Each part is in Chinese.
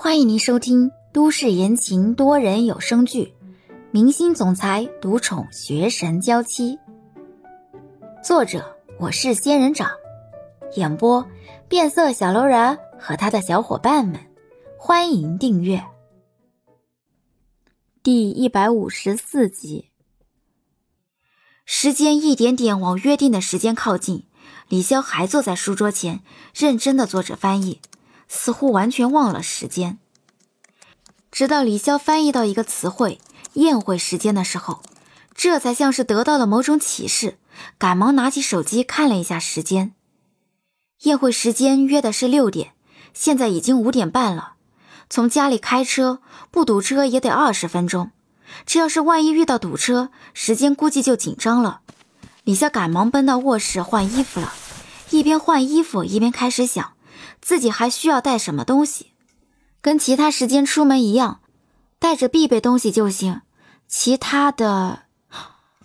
欢迎您收听都市言情多人有声剧《明星总裁独宠学神娇妻》，作者我是仙人掌，演播变色小楼人和他的小伙伴们。欢迎订阅第一百五十四集。时间一点点往约定的时间靠近，李潇还坐在书桌前，认真的做着翻译。似乎完全忘了时间，直到李潇翻译到一个词汇“宴会时间”的时候，这才像是得到了某种启示，赶忙拿起手机看了一下时间。宴会时间约的是六点，现在已经五点半了。从家里开车不堵车也得二十分钟，这要是万一遇到堵车，时间估计就紧张了。李潇赶忙奔到卧室换衣服了，一边换衣服一边开始想。自己还需要带什么东西？跟其他时间出门一样，带着必备东西就行。其他的，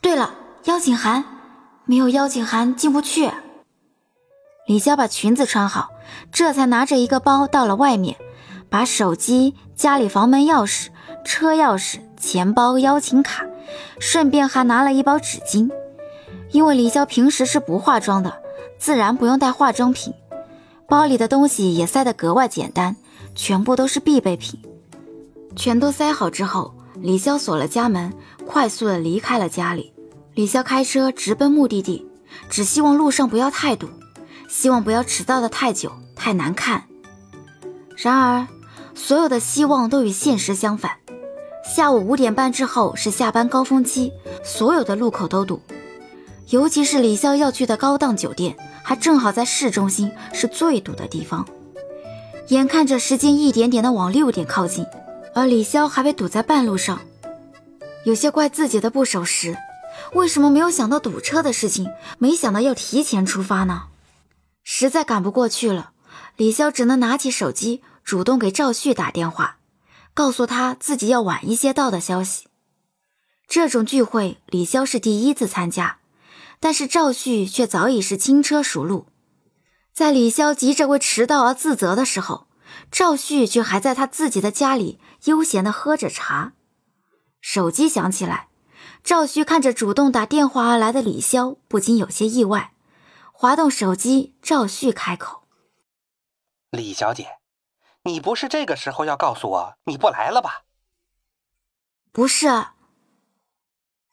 对了，邀请函，没有邀请函进不去。李潇把裙子穿好，这才拿着一个包到了外面，把手机、家里房门钥匙、车钥匙、钱包、邀请卡，顺便还拿了一包纸巾。因为李潇平时是不化妆的，自然不用带化妆品。包里的东西也塞得格外简单，全部都是必备品。全都塞好之后，李潇锁了家门，快速的离开了家里。李潇开车直奔目的地，只希望路上不要太堵，希望不要迟到的太久太难看。然而，所有的希望都与现实相反。下午五点半之后是下班高峰期，所有的路口都堵，尤其是李潇要去的高档酒店。还正好在市中心，是最堵的地方。眼看着时间一点点的往六点靠近，而李潇还被堵在半路上，有些怪自己的不守时。为什么没有想到堵车的事情？没想到要提前出发呢？实在赶不过去了，李潇只能拿起手机，主动给赵旭打电话，告诉他自己要晚一些到的消息。这种聚会，李潇是第一次参加。但是赵旭却早已是轻车熟路，在李潇急着为迟到而自责的时候，赵旭却还在他自己的家里悠闲的喝着茶。手机响起来，赵旭看着主动打电话而来的李潇，不禁有些意外。滑动手机，赵旭开口：“李小姐，你不是这个时候要告诉我你不来了吧？”“不是。”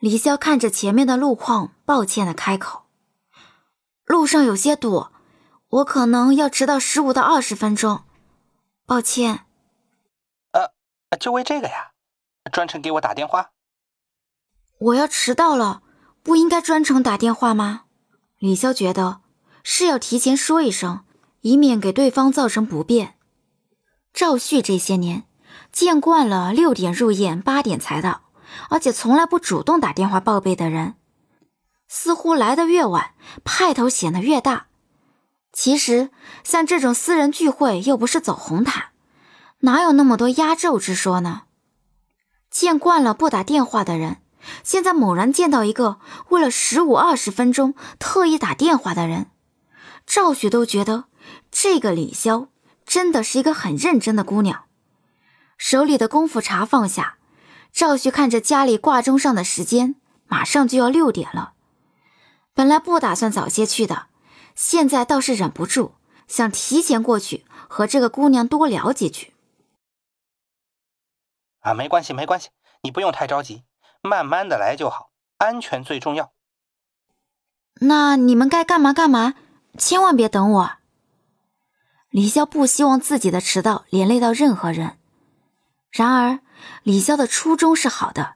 李潇看着前面的路况，抱歉的开口：“路上有些堵，我可能要迟到十五到二十分钟，抱歉。”“呃，就为这个呀？专程给我打电话？”“我要迟到了，不应该专程打电话吗？”李潇觉得是要提前说一声，以免给对方造成不便。赵旭这些年见惯了六点入宴，八点才到。而且从来不主动打电话报备的人，似乎来的越晚，派头显得越大。其实，像这种私人聚会又不是走红毯，哪有那么多压轴之说呢？见惯了不打电话的人，现在猛然见到一个为了十五二十分钟特意打电话的人，赵雪都觉得这个李潇真的是一个很认真的姑娘。手里的功夫茶放下。赵旭看着家里挂钟上的时间，马上就要六点了。本来不打算早些去的，现在倒是忍不住想提前过去和这个姑娘多聊几句。啊，没关系，没关系，你不用太着急，慢慢的来就好，安全最重要。那你们该干嘛干嘛，千万别等我。李潇不希望自己的迟到连累到任何人，然而。李潇的初衷是好的，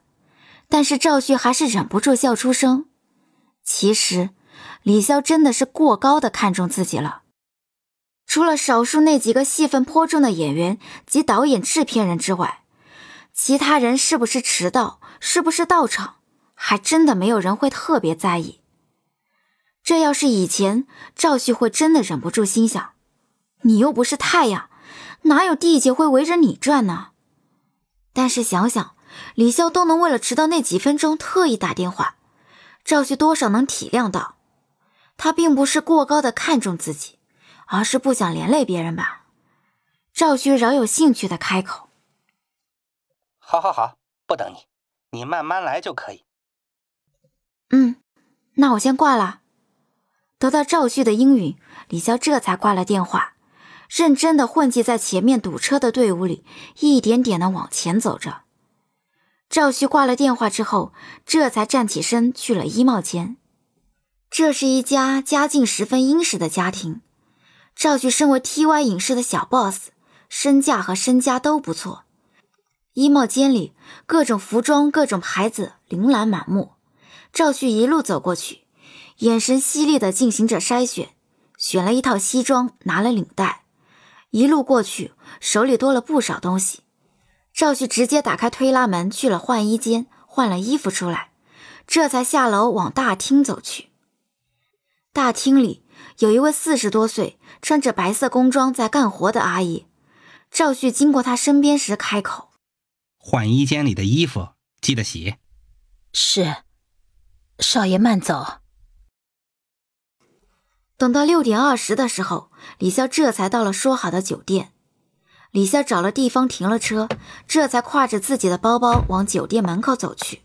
但是赵旭还是忍不住笑出声。其实，李潇真的是过高的看重自己了。除了少数那几个戏份颇重的演员及导演、制片人之外，其他人是不是迟到，是不是到场，还真的没有人会特别在意。这要是以前，赵旭会真的忍不住心想：你又不是太阳，哪有地界会围着你转呢？但是想想，李潇都能为了迟到那几分钟特意打电话，赵旭多少能体谅到，他并不是过高的看重自己，而是不想连累别人吧。赵旭饶有兴趣的开口：“好，好，好，不等你，你慢慢来就可以。”嗯，那我先挂了。得到赵旭的应允，李潇这才挂了电话，认真的混迹在前面堵车的队伍里，一点点的往前走着。赵旭挂了电话之后，这才站起身去了衣帽间。这是一家家境十分殷实的家庭。赵旭身为 TY 影视的小 boss，身价和身家都不错。衣帽间里各种服装、各种牌子琳琅满目。赵旭一路走过去，眼神犀利的进行着筛选，选了一套西装，拿了领带。一路过去，手里多了不少东西。赵旭直接打开推拉门去了换衣间，换了衣服出来，这才下楼往大厅走去。大厅里有一位四十多岁、穿着白色工装在干活的阿姨。赵旭经过她身边时开口：“换衣间里的衣服记得洗。”“是。”少爷慢走。等到六点二十的时候，李潇这才到了说好的酒店。李潇找了地方停了车，这才挎着自己的包包往酒店门口走去。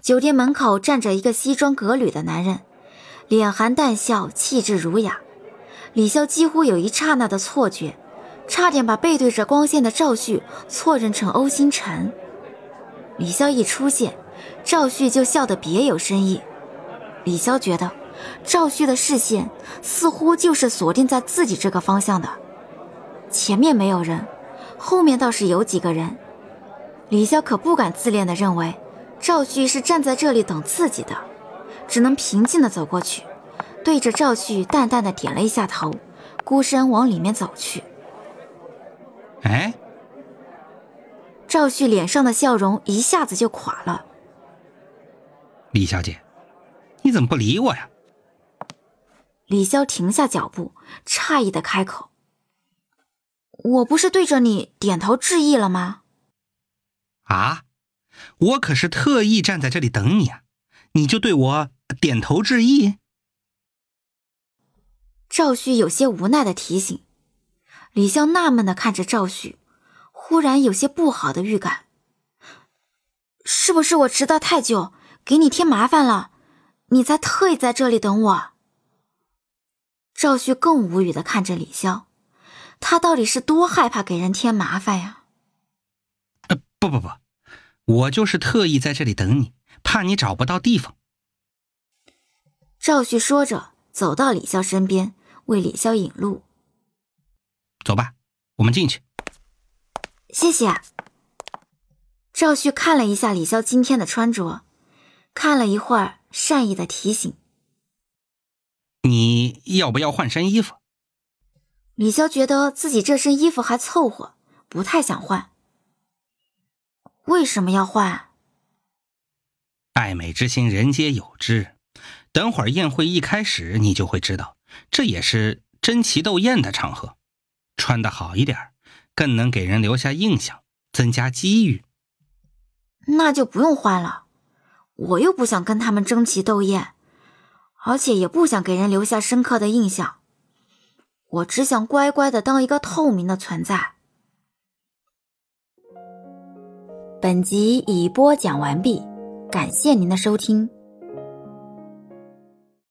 酒店门口站着一个西装革履的男人，脸含淡笑，气质儒雅。李潇几乎有一刹那的错觉，差点把背对着光线的赵旭错认成欧星辰。李潇一出现。赵旭就笑得别有深意，李潇觉得赵旭的视线似乎就是锁定在自己这个方向的。前面没有人，后面倒是有几个人。李潇可不敢自恋的认为赵旭是站在这里等自己的，只能平静的走过去，对着赵旭淡淡的点了一下头，孤身往里面走去。哎，赵旭脸上的笑容一下子就垮了。李小姐，你怎么不理我呀？李潇停下脚步，诧异的开口：“我不是对着你点头致意了吗？”啊，我可是特意站在这里等你啊，你就对我点头致意？赵旭有些无奈的提醒。李潇纳闷的看着赵旭，忽然有些不好的预感，是不是我迟到太久？给你添麻烦了，你才特意在这里等我。赵旭更无语的看着李潇，他到底是多害怕给人添麻烦呀？呃，不不不，我就是特意在这里等你，怕你找不到地方。赵旭说着，走到李潇身边，为李潇引路。走吧，我们进去。谢谢。赵旭看了一下李潇今天的穿着。看了一会儿，善意的提醒：“你要不要换身衣服？”李潇觉得自己这身衣服还凑合，不太想换。为什么要换？爱美之心，人皆有之。等会儿宴会一开始，你就会知道，这也是争奇斗艳的场合，穿的好一点，更能给人留下印象，增加机遇。那就不用换了。我又不想跟他们争奇斗艳，而且也不想给人留下深刻的印象。我只想乖乖的当一个透明的存在。本集已播讲完毕，感谢您的收听。